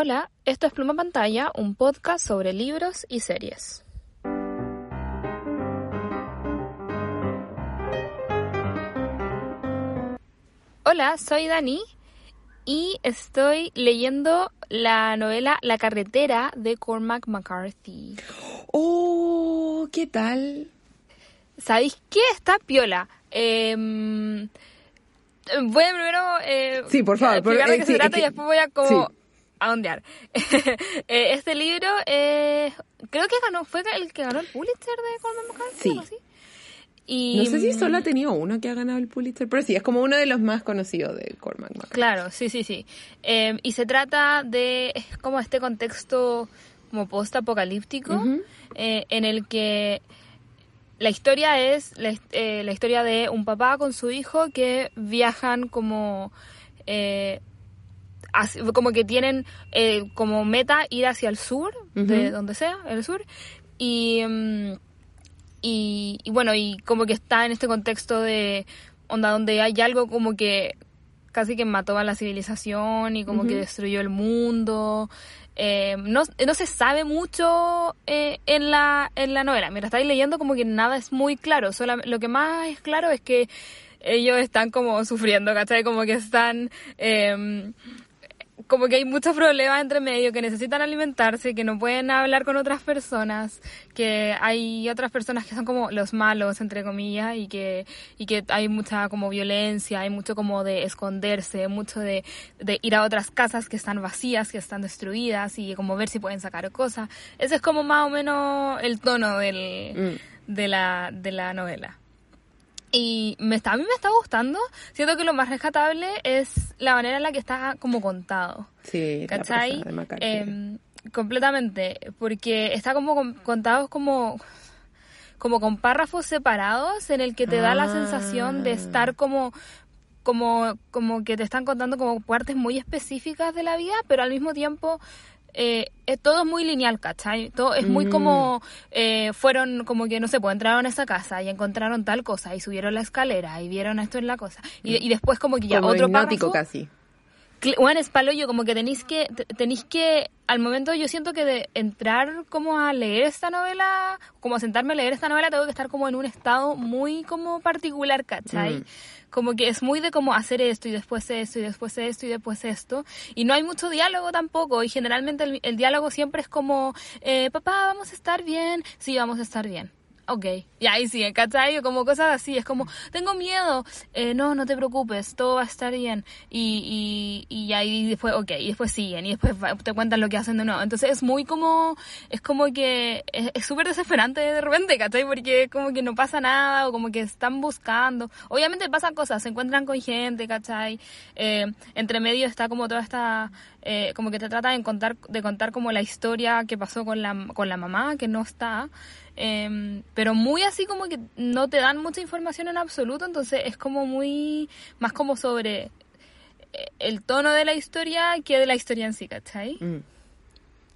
Hola, esto es Pluma Pantalla, un podcast sobre libros y series. Hola, soy Dani y estoy leyendo la novela La carretera de Cormac McCarthy. Oh, ¿qué tal? ¿Sabéis qué? Está piola. Em, voy a primero eh, Sí, por favor, explicar de eh, qué sí, se trata es que- y después voy a como sí. A ondear. Eh, este libro, eh, creo que ganó, fue el que ganó el Pulitzer de Cormac McCarthy. Sí. algo así. Y, No sé si solo ha tenido uno que ha ganado el Pulitzer, pero sí, es como uno de los más conocidos de Cormac McCarthy. Claro, sí, sí, sí. Eh, y se trata de es como este contexto como post-apocalíptico eh, en el que la historia es la, his- eh, la historia de un papá con su hijo que viajan como como que tienen eh, como meta ir hacia el sur de donde sea el sur y mm, y, y bueno, y como que está en este contexto de onda donde hay algo como que casi que mató a la civilización y como que destruyó el mundo. Eh, no, no se sabe mucho eh, en, la, en la novela. Mientras estáis leyendo como que nada es muy claro. Solam- lo que más es claro es que ellos están como sufriendo, ¿cachai? Como que están... eh, como que hay muchos problemas entre medio, que necesitan alimentarse, que no pueden hablar con otras personas, que hay otras personas que son como los malos, entre comillas, y que, y que hay mucha como violencia, hay mucho como de esconderse, mucho de, de ir a otras casas que están vacías, que están destruidas, y como ver si pueden sacar cosas. Ese es como más o menos el tono del, de, la, de la novela. Y me está, a mí me está gustando. Siento que lo más rescatable es la manera en la que está como contado. Sí, ¿Cachai? de. Em, completamente. Porque está como con- contado como, como con párrafos separados en el que te da la Ah. sensación de estar como como, como que te están contando como partes muy específicas de la vida, pero al mismo tiempo eh, es todo muy lineal, ¿cachai? Todo es muy Mm. como, eh, fueron como que, no sé, pues entraron a esa casa y encontraron tal cosa y subieron la escalera y vieron esto en la cosa. Y, y después como que ya como otro párrafo, casi. Bueno, es palo yo, como que tenéis que, te- tenéis que, al momento yo siento que de entrar como a leer esta novela, como a sentarme a leer esta novela, tengo que estar como en un estado muy como particular, ¿cachai? Mm. Como que es muy de como hacer esto y después esto y después esto y después esto. Y no hay mucho diálogo tampoco. Y generalmente el, diálogo siempre es como, eh, papá, vamos a estar bien. Sí, vamos a estar bien. Ok, y ahí sí, ¿cachai? Como cosas así, es como, tengo miedo, eh, no, no te preocupes, todo va a estar bien. Y, y, y ahí después, ok, y después siguen, y después te cuentan lo que hacen de nuevo. Entonces es muy como, es como que, es es súper desesperante de repente, ¿cachai? Porque como que no pasa nada, o como que están buscando. Obviamente pasan cosas, se encuentran con gente, ¿cachai? Eh, entre medio está como toda esta, eh, como que te trata de contar, de contar como la historia que pasó con la, con la mamá, que no está. Em, pero muy así como que no te dan mucha información en absoluto, entonces es como muy más como sobre eh, el tono de la historia que de la historia en sí, ¿cachai? Mm.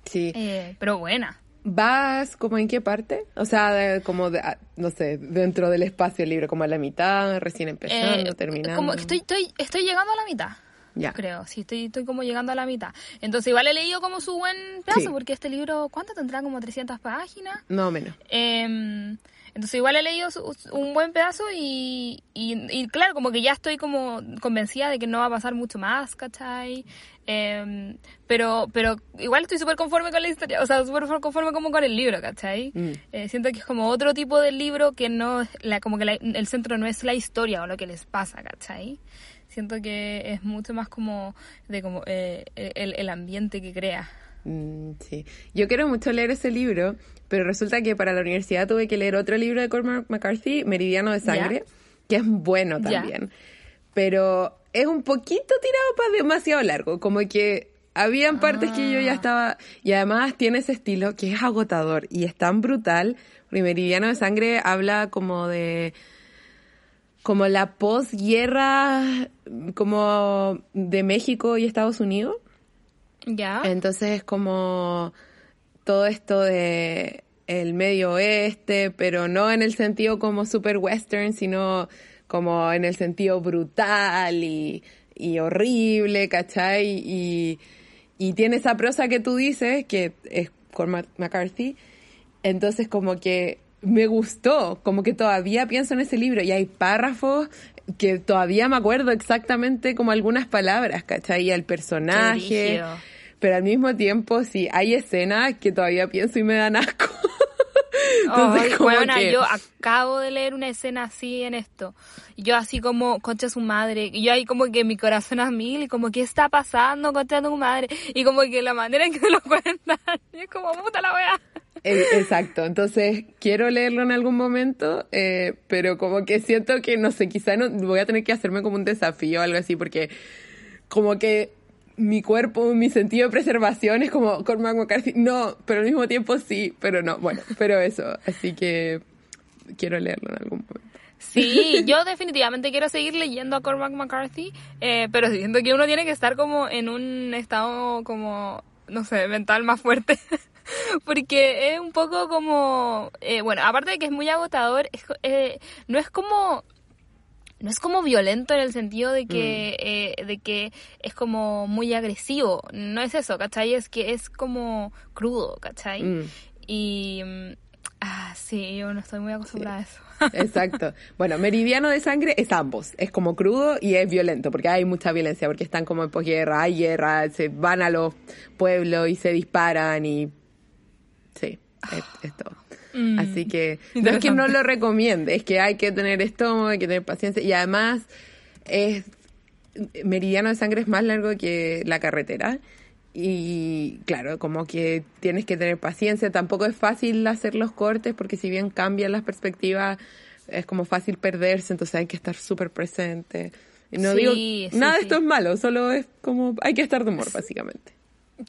Sí. Eh, pero buena. ¿Vas como en qué parte? O sea, de- como, de, ah, no sé, dentro del espacio libre, como a la mitad, recién empezando, Eh, terminando. Como que estoy, estoy, estoy llegando a la mitad. Ya. Creo, sí, estoy, estoy como llegando a la mitad. Entonces igual he leído como su buen pedazo, Sí. porque este libro, ¿cuánto tendrá? Como 300 páginas. No menos. Em, entonces igual he leído su- un buen pedazo y, y, y claro, como que ya estoy como convencida de que no va a pasar mucho más, ¿cachai? Em, pero, pero igual estoy súper conforme con la historia, o sea, súper conforme como con el libro, ¿cachai? Mm. Eh, siento que es como otro tipo de libro que no, la, como que la- el centro no es la historia o lo que les pasa, ¿cachai? Siento que es mucho más como de como eh, el, el ambiente que crea. Mm, sí. Yo quiero mucho leer ese libro, pero resulta que para la universidad tuve que leer otro libro de Cormac McCarthy, Meridiano de Sangre, que es bueno Ya. también. Pero es un poquito tirado para demasiado largo, como que Habían partes que yo ya Ah. estaba... Y además tiene ese estilo que es agotador y es tan brutal. Meridiano de Sangre habla como de... Como la posguerra, como de México y Estados Unidos. Ya. Entonces es como todo esto de el medio oeste, pero no en el sentido como super western, sino como en el sentido brutal y, y horrible, ¿cachai? Y, y tiene esa prosa que tú dices, que es Cormac McCarthy, entonces como que me gustó, como que todavía pienso en ese libro y hay párrafos que todavía me acuerdo exactamente como algunas palabras, ¿cachai? Y el personaje. Pero al mismo tiempo, sí, hay escenas que todavía pienso y me dan asco. Entonces, como weona, que- yo acabo de leer una escena así en esto. Yo así como, concha su madre. Y yo ahí como que mi corazón a mil y como, ¿qué está pasando, concha tu madre? Y como que la manera en que lo cuentan. Y es como, puta la wea. Exacto, entonces quiero leerlo en algún momento, eh, pero como que siento que, no sé, quizá no, voy a tener que hacerme como un desafío o algo así, porque como que mi cuerpo, mi sentido de preservación es como Cormac McCarthy, no, pero al mismo tiempo sí, pero no, bueno, pero eso, así que quiero leerlo en algún momento. Sí, yo definitivamente quiero seguir leyendo a Cormac McCarthy, eh, pero siento que uno tiene que estar como en un estado como, no sé, mental más fuerte. Porque es un poco como, eh, bueno, aparte de que es muy agotador, es eh, no es como no es como violento en el sentido de que, eh, de que es como muy agresivo. No es eso, ¿cachai? Es que es como crudo, ¿cachai? Mm. Y... mm, Ah, sí, yo no estoy muy acostumbrada a eso. Exacto. Bueno, Meridiano de Sangre es ambos. Es como crudo y es violento, porque hay mucha violencia, porque están como en posguerra, hay guerra, se van a los pueblos y se disparan y... Sí, es, es todo. Mm, Así que no es que no lo recomiende, es que hay que tener estómago, hay que tener paciencia y además es Meridiano de Sangre es más largo que la carretera y claro, como que tienes que tener paciencia, tampoco es fácil hacer los cortes porque si bien cambian las perspectivas es como fácil perderse, entonces hay que estar súper presente. No Sí, digo, sí, nada de sí. esto es malo, solo es como hay que estar de humor básicamente.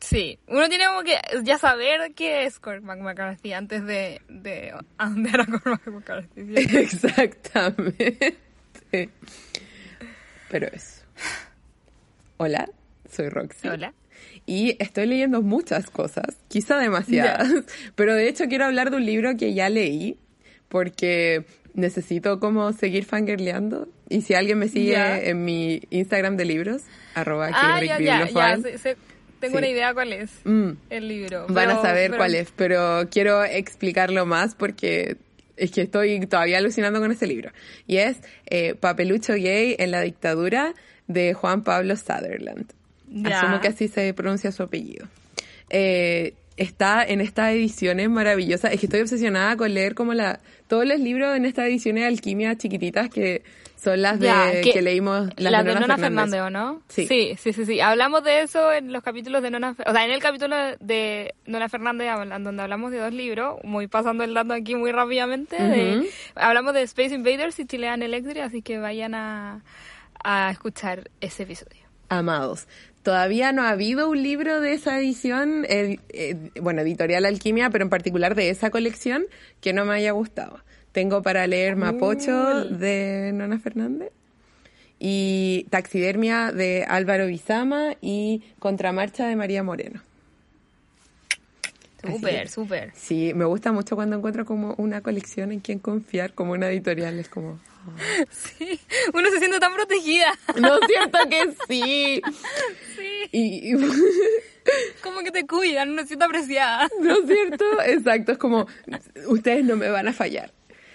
Sí, uno tiene como que ya saber qué es Cormac McCarthy antes de, de andar a Cormac McCarthy. ¿sí? Exactamente. Pero eso. Hola, soy Roxy. Hola. Y estoy leyendo muchas cosas, quizá demasiadas, pero de hecho quiero hablar de un libro que ya leí, porque necesito como seguir fangirleando. Y si alguien me sigue en mi Instagram de libros, arroba Ah, sé- sé- tengo Sí. una idea cuál es mm, el libro. van a saber pero- cuál es, pero quiero explicarlo más porque es que estoy todavía alucinando con ese libro. Y es eh, Papelucho Gay en la dictadura de Juan Pablo Sutherland. Ya. Asumo que así se pronuncia su apellido. Eh, está en estas ediciones maravillosas. Es que estoy obsesionada con leer como la todos los libros en estas ediciones de alquimia chiquititas que son las de Ya, que, leímos las la de de Nona, Nona Fernández. ¿o no? Sí. sí, sí, sí, sí. Hablamos de eso en los capítulos de Nona, o sea, en el capítulo de Nona Fernández, donde hablamos de dos libros, muy pasando el dato aquí muy rápidamente, de- hablamos de Space Invaders y Chilean Electric, así que vayan a, a escuchar ese episodio. Amados. Todavía no ha habido un libro de esa edición, eh, eh, bueno, editorial Alquimia, pero en particular de esa colección, que no me haya gustado. Tengo para leer Mapocho de Nona Fernández y Taxidermia de Álvaro Bizama y Contramarcha de María Moreno. Súper, súper. Sí, me gusta mucho cuando encuentro como una colección en quien confiar, como una editorial, es como... Sí, uno se siente tan protegida. No es cierto que sí. Sí, Y, y- como que te cuidan, uno se siente apreciada. ¿No es cierto? Exacto, es como, ustedes no me van a fallar.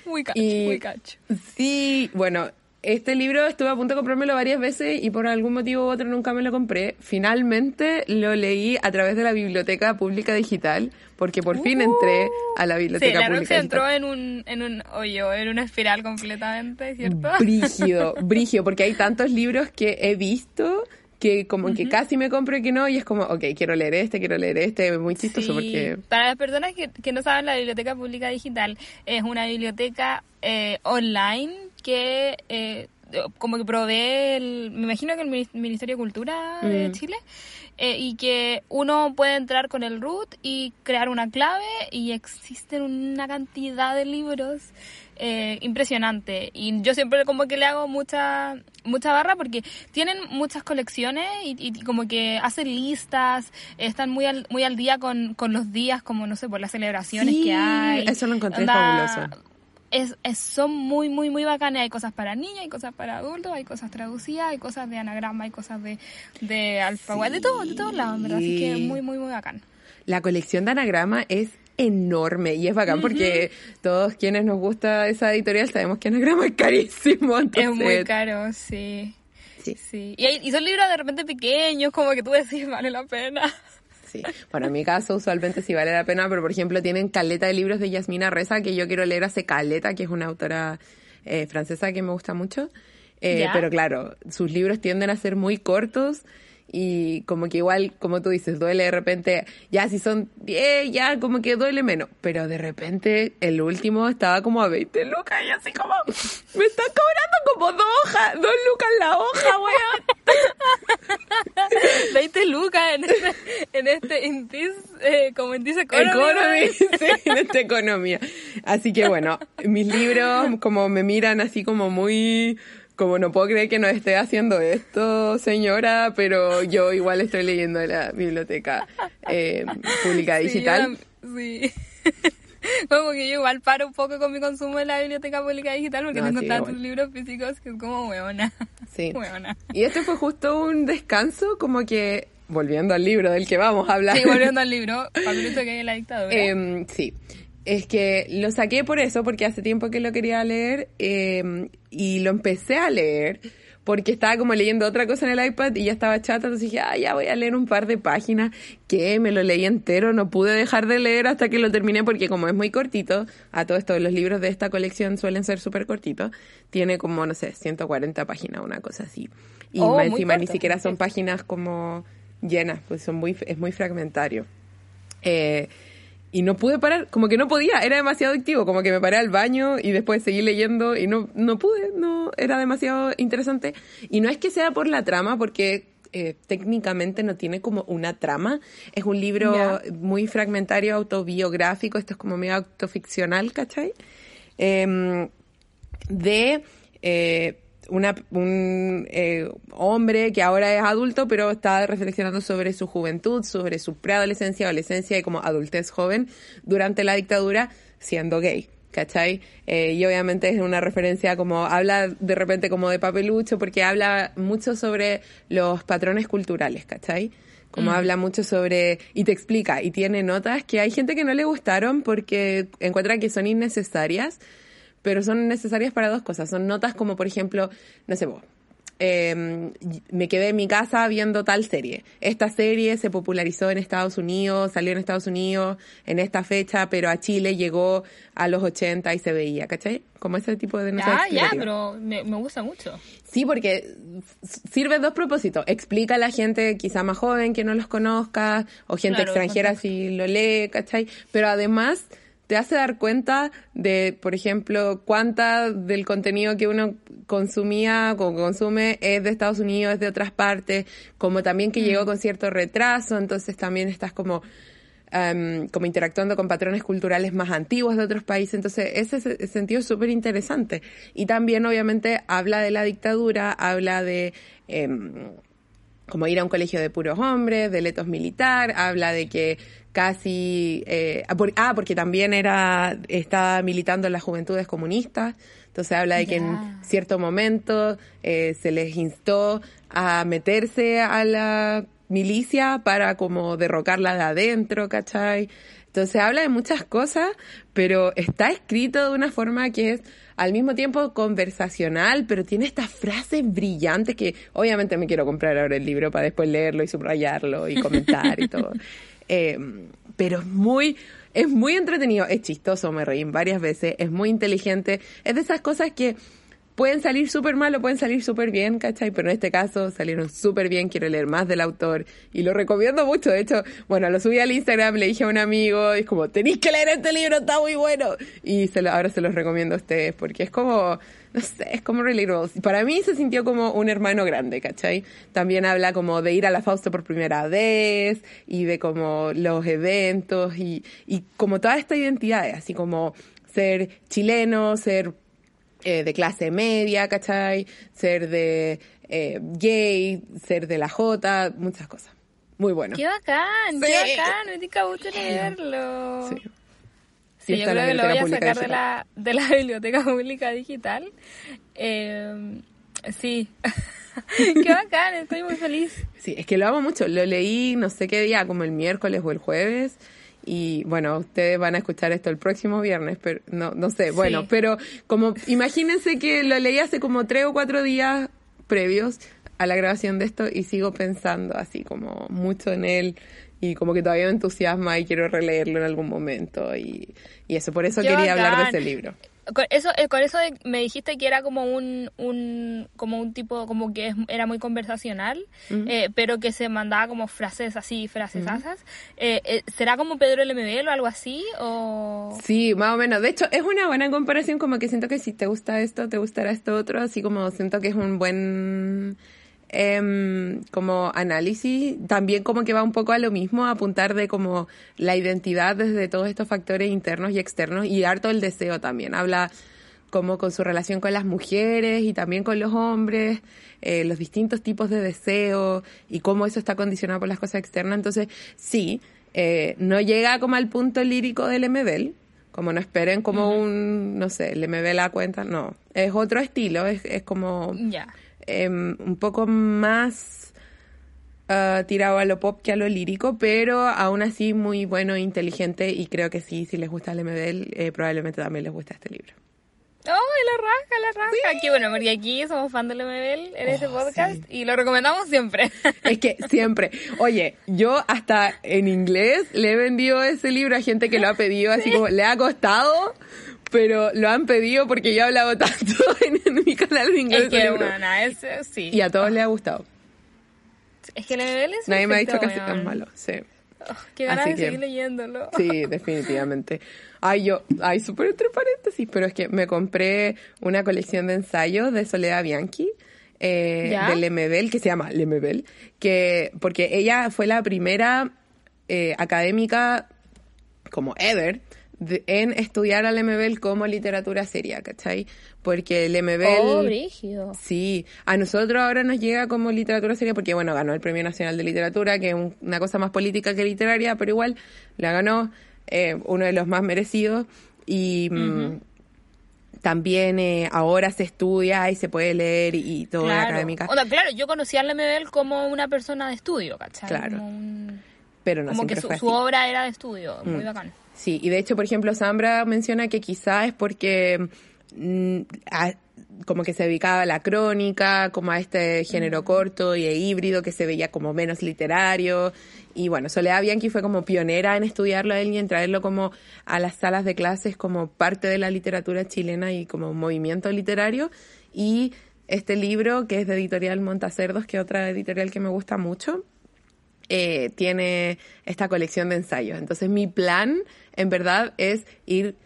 Muy cacho, Y- muy cacho. Sí, bueno, este libro estuve a punto de comprármelo varias veces y por algún motivo u otro nunca me lo compré. Finalmente lo leí a través de la Biblioteca Pública Digital, porque por fin entré a la Sí, Biblioteca la Roxy Pública entró Digital. en un, en un hoyo, en una espiral completamente, ¿cierto? Brígido, brígido, porque hay tantos libros que he visto que como que casi me compro y que no, y es como, ok, quiero leer este, quiero leer este, es muy chistoso Sí. porque... Para las personas que, que no saben, la Biblioteca Pública Digital es una biblioteca eh, online que eh, como que provee, el, me imagino que el Ministerio de Cultura de Mm. Chile, eh, y que uno puede entrar con el root y crear una clave y existen una cantidad de libros eh, impresionante. Y yo siempre como que le hago mucha mucha barra porque tienen muchas colecciones y, y como que hacen listas, están muy al, muy al día con, con los días, como no sé, por las celebraciones Sí, que hay. eso lo encontré fabuloso. Es, es- son muy, muy, muy bacanas. Hay cosas para niños, hay cosas para adultos, hay cosas traducidas, hay cosas de anagrama, hay cosas de, de alfaguara, de todo, de todos lados, en verdad. Así que Sí. muy, muy, muy bacán. La colección de anagrama es enorme y es bacán porque todos quienes nos gusta esa editorial sabemos que anagrama es carísimo. Es entonces- muy caro, sí. Sí. Sí. Y, hay- y son libros de repente pequeños, como que tú decís, vale la pena. Sí. Bueno, en mi caso usualmente sí vale la pena, pero por ejemplo tienen caleta de libros de Yasmina Reza que yo quiero leer hace caleta, que es una autora eh, francesa que me gusta mucho. Eh, pero claro, sus libros tienden a ser muy cortos y como que igual, como tú dices, duele de repente, ya si son 10, ya como que duele menos. Pero de repente el último estaba como a 20 lucas y así como, me están cobrando como dos hojas, dos lucas la hoja, weón. 20 lucas en este, en este Intis, eh, como en Dice Economy, sí, en esta economía. Así que bueno, mis libros como me miran así como muy, como no puedo creer que no esté haciendo esto, señora, pero yo igual estoy leyendo la biblioteca eh, pública digital. Sí. Como que yo igual paro un poco con mi consumo en la biblioteca pública digital porque No, tengo sí, tantos igual. libros físicos que es como hueona. Sí. Hueona. Y este fue justo un descanso, como que, volviendo al libro del que vamos a hablar. Sí, volviendo al libro, Pablito que hay en la dictadura. Em, sí. Es que lo saqué por eso, porque hace tiempo que lo quería leer em, y lo empecé a leer porque estaba como leyendo otra cosa en el iPad y ya estaba chata, entonces dije, ah, ya voy a leer un par de páginas, que me lo leí entero, no pude dejar de leer hasta que lo terminé porque como es muy cortito, a todo esto los libros de esta colección suelen ser súper cortitos, tiene como, no sé, 140 páginas, una cosa así. Y Oh, más encima ni siquiera son páginas como llenas, pues son muy, es muy fragmentario. Eh, y no pude parar, como que no podía, era demasiado adictivo, como que me paré al baño y después seguí leyendo y no, no pude, no, era demasiado interesante. Y no es que sea por la trama, porque eh, técnicamente no tiene como una trama, es un libro muy fragmentario, autobiográfico, esto es como medio autoficcional, ¿cachai? Em, de eh, una, un eh, hombre que ahora es adulto, pero está reflexionando sobre su juventud, sobre su preadolescencia, adolescencia y como adultez joven durante la dictadura, siendo gay. ¿Cachai? Eh, y obviamente es una referencia como, habla de repente como de papelucho, porque habla mucho sobre los patrones culturales, ¿cachai? Como habla mucho sobre, y te explica, y tiene notas que hay gente que no le gustaron porque encuentra que son innecesarias, pero son necesarias para dos cosas. Son notas como, por ejemplo, no sé vos, eh, me quedé en mi casa viendo tal serie. Esta serie se popularizó en Estados Unidos, salió en Estados Unidos en esta fecha, pero a Chile llegó a los 80 y se veía, ¿cachai? Como ese tipo de notas Ah, ya, pero me, me gusta mucho. Sí, porque sirve dos propósitos. Explica a la gente quizá más joven que no los conozca, o gente Claro, extranjera si lo lee, ¿cachai? Pero además te hace dar cuenta de, por ejemplo, cuánta del contenido que uno consumía o consume es de Estados Unidos, es de otras partes, como también que llegó con cierto retraso, entonces también estás como em, como interactuando con patrones culturales más antiguos de otros países. Entonces, ese se- sentido es súper interesante. Y también, obviamente, habla de la dictadura, habla de em, como ir a un colegio de puros hombres, de letos militar, habla de que casi... eh, ah, por- porque también era estaba militando en las juventudes comunistas. Entonces habla de que en cierto momento eh, se les instó a meterse a la milicia para como derrocarla de adentro, ¿cachai? Entonces habla de muchas cosas, pero está escrito de una forma que es al mismo tiempo conversacional, pero tiene estas frases brillantes que obviamente me quiero comprar ahora el libro para después leerlo y subrayarlo y comentar y todo. Eh, pero es muy, es muy entretenido, es chistoso, me reí varias veces, es muy inteligente, es de esas cosas que pueden salir súper mal o pueden salir súper bien, ¿cachai? Pero en este caso salieron súper bien, quiero leer más del autor y lo recomiendo mucho. De hecho, bueno, lo subí al Instagram, le dije a un amigo, es como, tenéis que leer este libro, está muy bueno. Y se lo, ahora se los recomiendo a ustedes porque es como, no sé, es como relatable. Para mí se sintió como un hermano grande, ¿cachai? También habla como de ir a la Fausto por primera vez y de como los eventos y, y como toda esta identidad, así como ser chileno, ser eh, de clase media, ¿cachai? Ser de eh, gay, ser de la J, muchas cosas. Muy bueno. ¡Qué bacán! ¡Qué bacán! Me tinca mucho leerlo. Sí. Sí, yo creo que lo voy a sacar de la, de la biblioteca pública digital. Eh, sí. Qué bacán, estoy muy feliz. Sí, es que lo amo mucho. Lo leí no sé qué día, como el miércoles o el jueves. Y bueno, ustedes van a escuchar esto el próximo viernes, pero no, no sé, bueno, pero como imagínense que lo leí hace como tres o cuatro días previos a la grabación de esto y sigo pensando así como mucho en él y como que todavía me entusiasma y quiero releerlo en algún momento y, y eso, por eso quería hablar de ese libro con eso, eh, con eso me dijiste que era como un, un como un tipo, como que era muy conversacional, eh, pero que se mandaba como frases así, frases asas. Eh, ¿Será como Pedro LMB o algo así? O... Sí, más o menos. De hecho, es una buena comparación, como que siento que si te gusta esto, te gustará esto otro, así como siento que es un buen eh, como análisis, también como que va un poco a lo mismo, a apuntar de como la identidad desde todos estos factores internos y externos y harto el deseo también. Habla como con su relación con las mujeres y también con los hombres, eh, los distintos tipos de deseo y cómo eso está condicionado por las cosas externas. Entonces, sí, eh, no llega como al punto lírico del MBL, como no esperen como un, no sé, el MBL a cuenta, no, es otro estilo, es, es como... Ya. Em, un poco más ah, tirado a lo pop que a lo lírico, pero aún así muy bueno e inteligente y creo que sí, si les gusta el MBL, eh, probablemente también les gusta este libro. ¡Oh, la raja, la raja! Qué bueno, porque aquí somos fan del MBL en este oh, podcast y lo recomendamos siempre. Es que siempre. Oye, yo hasta en inglés le he vendido ese libro a gente que lo ha pedido, así como le ha costado pero lo han pedido porque yo he hablado tanto en, mi canal de inglés. Es que, bueno, sí. Y a todos les ha gustado. Es que el nivel es Nadie me ha dicho que es tan malo, sí. Oh, qué ganas de seguir leyéndolo. Sí, definitivamente. Ay, yo, ay, súper entre paréntesis, pero es que me compré una colección de ensayos de Soledad Bianchi, eh, de Lemebel, que se llama Lemebel, que, porque ella fue la primera eh, académica como ever en estudiar al MBL como literatura seria, ¿cachai? Porque el MBL... Oh. Sí, a nosotros ahora nos llega como literatura seria porque, bueno, ganó el Premio Nacional de Literatura, que es una cosa más política que literaria, pero igual la ganó eh, uno de los más merecidos y... Mm, también eh, ahora se estudia y se puede leer y, todo la académica. O claro, yo conocí al MBL como una persona de estudio, ¿cachai? Claro. Pero no como que su, su, obra era de estudio, muy mm. bacán. Sí, y de hecho, por ejemplo, Zambra menciona que quizá es porque mm, como que se dedicaba a la crónica, como a este género corto y híbrido que se veía como menos literario. Y bueno, Soledad Bianchi fue como pionera en estudiarlo a él y en traerlo como a las salas de clases como parte de la literatura chilena y como movimiento literario. Y este libro, que es de editorial Montacerdos, que es otra editorial que me gusta mucho, eh, tiene esta colección de ensayos. Entonces mi plan, en verdad, es ir,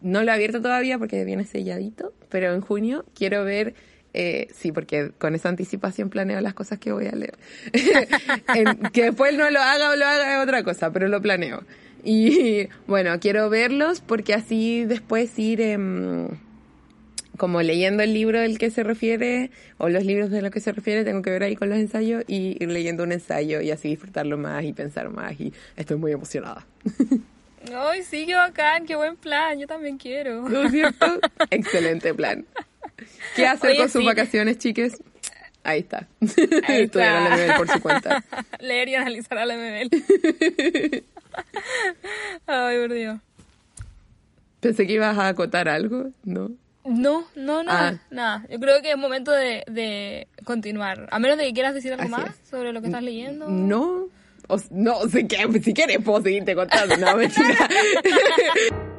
no lo he abierto todavía porque viene selladito, pero en junio quiero ver, eh, sí, porque con esa anticipación planeo las cosas que voy a leer. que después no lo haga o lo haga es otra cosa, pero lo planeo. Y bueno, quiero verlos porque así después ir... Em, como leyendo el libro del que se refiere o los libros de los que se refiere, tengo que ver ahí con los ensayos y ir leyendo un ensayo y así disfrutarlo más y pensar más y estoy muy emocionada. Ay, sí, qué bacán, qué buen plan, yo también quiero. ¿No es cierto? Excelente plan. ¿Qué hacer con sus vacaciones, chiques? Ahí está. Ahí Estudiar al MBL por su cuenta. Leer y analizar al MBL. Ay, por Dios. Pensé que ibas a acotar algo, ¿no? No, no, no, ah. nada. Yo creo que es momento de, de continuar. A menos de que quieras decir algo más sobre lo que estás leyendo. No, no, si, si quieres puedo seguirte contando, no, mentira.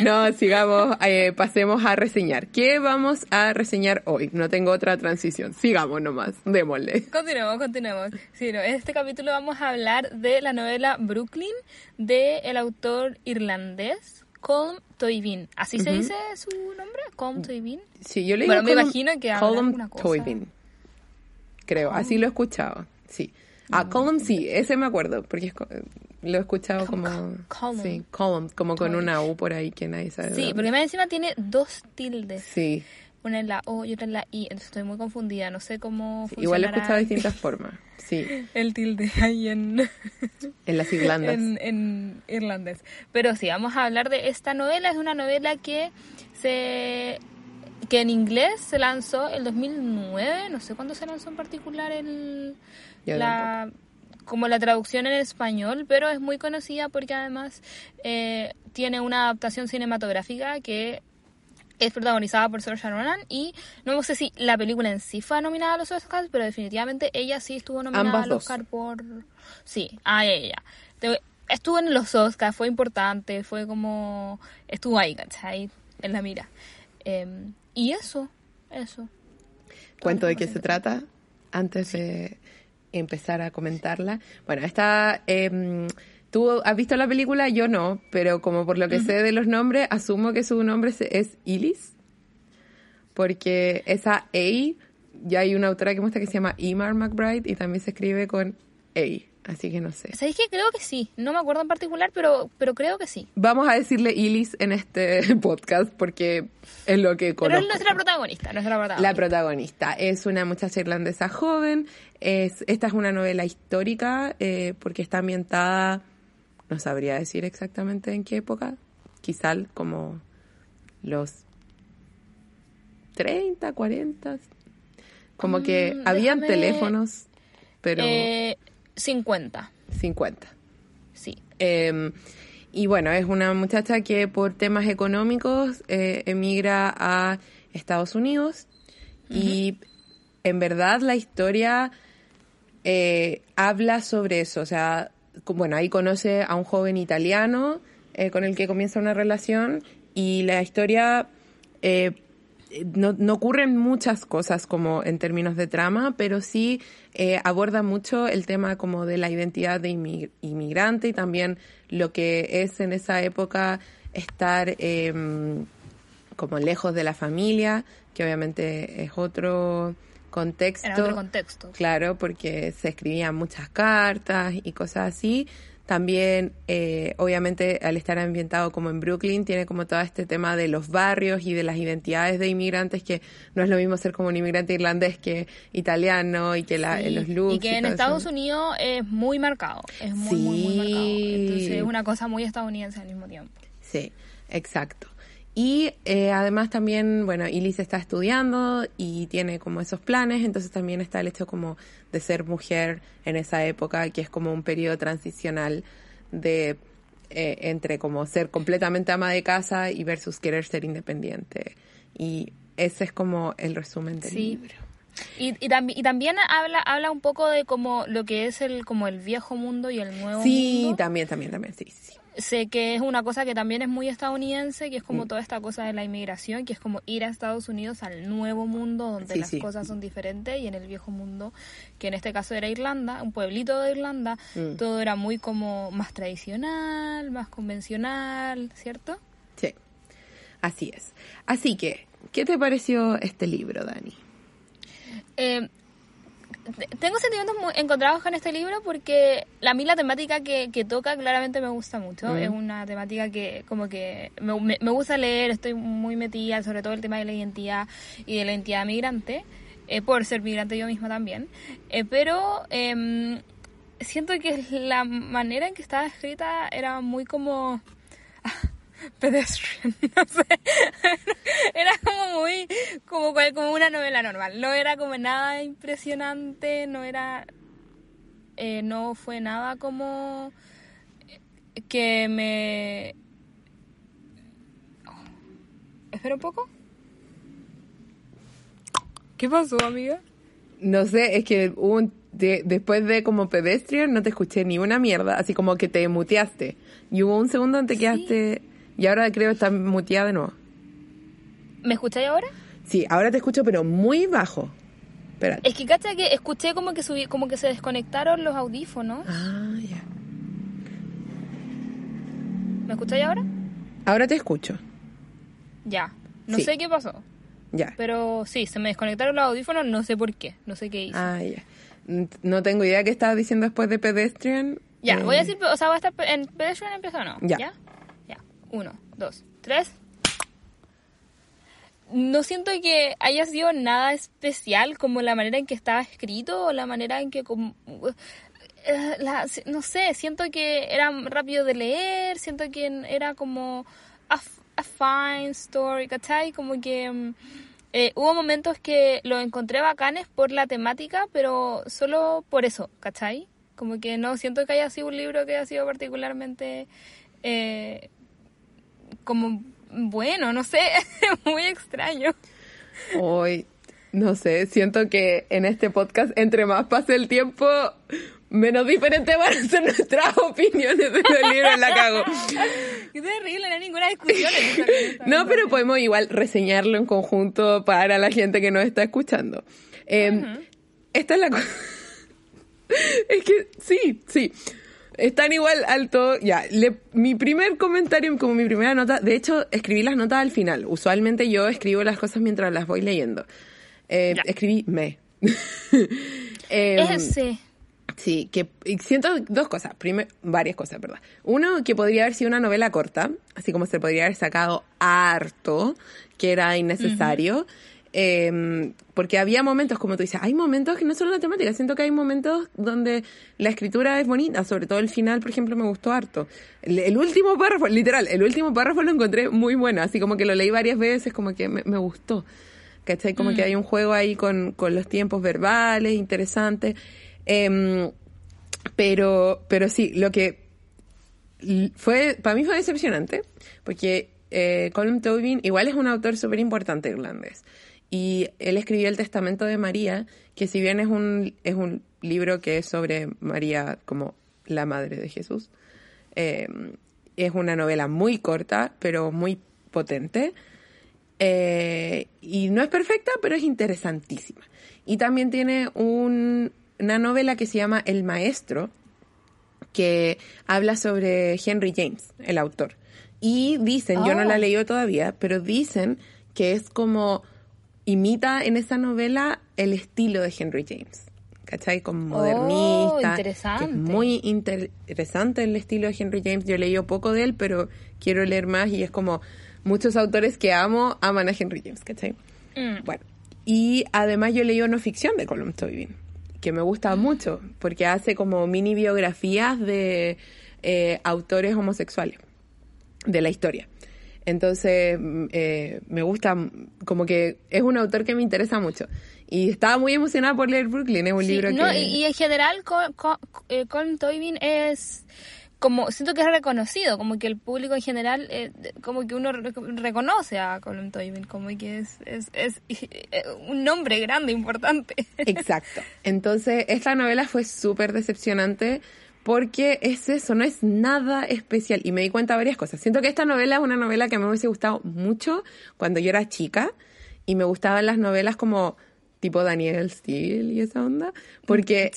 No, sigamos, eh, pasemos a reseñar. ¿Qué vamos a reseñar hoy? No tengo otra transición. Sigamos nomás, démosle. Continuemos, continuemos. Sí, no, en este capítulo vamos a hablar de la novela Brooklyn de el autor irlandés Colm Toivin. ¿Así se dice su nombre? Colm Toivin. Sí, yo le Bueno, digo me Colm- imagino que Colm cosa. Toivin. Creo, así lo he escuchado. Sí. Ah, Column sí, ese me acuerdo, porque es lo he escuchado como... Column. Sí, Column, como con una U por ahí que nadie sabe. Sí, porque más encima tiene dos tildes. Sí, Una en la O y otra en la I. Entonces estoy muy confundida. No sé cómo sí, igual lo he escuchado de distintas formas. Sí, El tilde ahí en... en las Irlandas. en, en irlandés. Pero sí, vamos a hablar de esta novela. Es una novela que se que en inglés se lanzó el 2009. No sé cuándo se lanzó en particular el Yo la como la traducción en español, pero es muy conocida porque además eh, tiene una adaptación cinematográfica que es protagonizada por Saoirse Ronan y no sé si la película en sí fue nominada a los Oscars, pero definitivamente ella sí estuvo nominada Ambas al dos. Oscar por... Sí, a ella. Estuvo en los Oscars, fue importante, fue como... Estuvo ahí, ¿cachai? En la mira. Eh, y eso, eso. cuento de qué se trata antes de empezar a comentarla. Bueno, esta, em, tú has visto la película, yo no, pero como por lo que sé de los nombres, asumo que su nombre es Ilis, porque esa A, ya hay una autora que muestra que se llama Emar McBride y también se escribe con A, así que no sé. ¿Sabéis que creo que sí? No me acuerdo en particular, pero, pero creo que sí. Vamos a decirle Ilis en este podcast porque es lo que Pero conozco. es nuestra protagonista, nuestra protagonista. La protagonista es una muchacha irlandesa joven. Es, esta es una novela histórica eh, porque está ambientada, no sabría decir exactamente en qué época, quizá como los 30, 40. Como que Mm, habían déjame- teléfonos, pero Eh, 50, 50. sí. Eh, y bueno, es una muchacha que por temas económicos eh, emigra a Estados Unidos y en verdad la historia eh, habla sobre eso. O sea, bueno, ahí conoce a un joven italiano eh, con el que comienza una relación y la historia eh, no, no ocurren muchas cosas como en términos de trama, pero sí eh, aborda mucho el tema como de la identidad de inmi- inmigrante y también lo que es en esa época estar em, como lejos de la familia, que obviamente es otro contexto. En otro contexto. Claro, porque se escribían muchas cartas y cosas así. También, eh, obviamente, al estar ambientado como en Brooklyn, tiene como todo este tema de los barrios y de las identidades de inmigrantes, que no es lo mismo ser como un inmigrante irlandés que italiano y que la, Sí, los looks. y que en Estados eso. Unidos es muy marcado. Es muy, muy, muy marcado. Sí. Entonces es una cosa muy estadounidense al mismo tiempo. Sí, exacto. Y eh, además también, bueno, Ilis está estudiando y tiene como esos planes, entonces también está el hecho como de ser mujer en esa época, que es como un periodo transicional de eh, entre como ser completamente ama de casa y versus querer ser independiente. Y ese es como el resumen del Sí. libro. Y, y, tambi- y también habla habla un poco de como lo que es el como el viejo mundo y el nuevo Sí, mundo. también, también, también, sí, sí. sí. Sé que es una cosa que también es muy estadounidense, que es Mm. como toda esta cosa de la inmigración, que es como ir a Estados Unidos al nuevo mundo donde Sí, las sí. cosas son diferentes y en el viejo mundo, que en este caso era Irlanda, un pueblito de Irlanda, Mm. todo era muy como más tradicional, más convencional, ¿cierto? Sí, así es. Así que, ¿qué te pareció este libro, Dani? Eh, tengo sentimientos muy encontrados con este libro porque a mí la temática que, que toca claramente me gusta mucho. Mm. Es una temática que como que me, me- me gusta leer, estoy muy metida, sobre todo el tema de la identidad y de la identidad migrante, eh, por ser migrante yo misma también. Eh, pero em, siento que la manera en que estaba escrita era muy como... pedestrian, no sé. Era como muy, como, como una novela normal. No era como nada impresionante, no era, eh, no fue nada como que me... Oh. Espera un poco. ¿Qué pasó, amiga? No sé, es que hubo un- de- después de como pedestrian no te escuché ni una mierda, así como que te muteaste. Y hubo un segundo donde te Sí. quedaste Y ahora creo que está muteada de nuevo. ¿Me escucháis ahora? Sí, ahora te escucho, pero muy bajo. Espérate. Es que cacha que escuché como que subí, como que se desconectaron los audífonos. Ah, ya. ¿Me escucháis ahora? Ahora te escucho. Ya. No Sí. sé qué pasó. Ya. Pero sí, se me desconectaron los audífonos, no sé por qué. No sé qué hice. Ah, ya. No tengo idea qué estabas diciendo después de pedestrian. Ya, Eh, voy a decir, o sea, va a estar en Pedestrian empezó no. Ya. ya. Uno, dos, tres. No siento que haya sido nada especial como la manera en que estaba escrito o la manera en que eh, no sé, siento que era rápido de leer, siento que era como a, a fine story, ¿cachai? Como que mm, eh, hubo momentos que lo encontré bacanes por la temática, pero solo por eso, ¿cachai? Como que no siento que haya sido un libro que haya sido particularmente eh, como bueno, no sé, muy extraño. Hoy, no sé, siento que en este podcast, entre más pase el tiempo, menos diferentes van a ser nuestras opiniones de los libros, la cago. Qué terrible, no hay ninguna discusión en No, pero podemos igual reseñarlo en conjunto para la gente que nos está escuchando. Eh, Esta es la cosa. es que sí, sí. Están igual alto. Ya, le- mi primer comentario, como mi primera nota, de hecho, escribí las notas al final. Usualmente yo escribo las cosas mientras las voy leyendo. Eh, escribí me. Em, Ese. Sí, que siento dos cosas, Primer, varias cosas, ¿verdad? Uno, que podría haber sido una novela corta, así como se podría haber sacado harto, que era innecesario, eh, porque había momentos, como tú dices, hay momentos que no son la temática, siento que hay momentos donde la escritura es bonita, sobre todo el final, por ejemplo, me gustó harto. El, el último párrafo, literal, el último párrafo lo encontré muy bueno, así como que lo leí varias veces, como que me, me gustó. ¿Cachai? Como que hay un juego ahí con, con los tiempos verbales, interesante. Em, pero, pero sí, lo que fue, para mí fue decepcionante, porque eh, Colin Tobin igual es un autor súper importante irlandés. Y él escribió El Testamento de María, que si bien es un, es un libro que es sobre María como la madre de Jesús, eh, es una novela muy corta, pero muy potente. Eh, y no es perfecta, pero es interesantísima. Y también tiene un- una novela que se llama El Maestro, que habla sobre Henry James, el autor. Y dicen, yo no la he Oh. leído todavía, pero dicen que es como imita en esa novela el estilo de Henry James. ¿Cachai? Como Oh, modernista. interesante. que es muy interesante el estilo de Henry James. Yo leído poco de él, pero quiero leer más y es como muchos autores que amo aman a Henry James, ¿cachai? Mm. Bueno, y además yo leí no ficción de Colum Toibin, que me gusta mucho, porque hace como mini biografías de eh, autores homosexuales de la historia. Entonces, eh, me gusta, como que es un autor que me interesa mucho. Y estaba muy emocionada por leer Brooklyn, es un Sí, libro no, que... y, y en general Col- Col- eh, Toibin es como siento que es reconocido como que el público en general eh, como que uno re- reconoce a Colin Toibin como que es, es, es eh, un nombre grande importante Exacto. Entonces, esta novela fue súper decepcionante porque es eso, no es nada especial. Y me di cuenta de varias cosas. Siento que esta novela es una novela que me hubiese gustado mucho cuando yo era chica y me gustaban las novelas como tipo Daniel Steele y esa onda. Porque.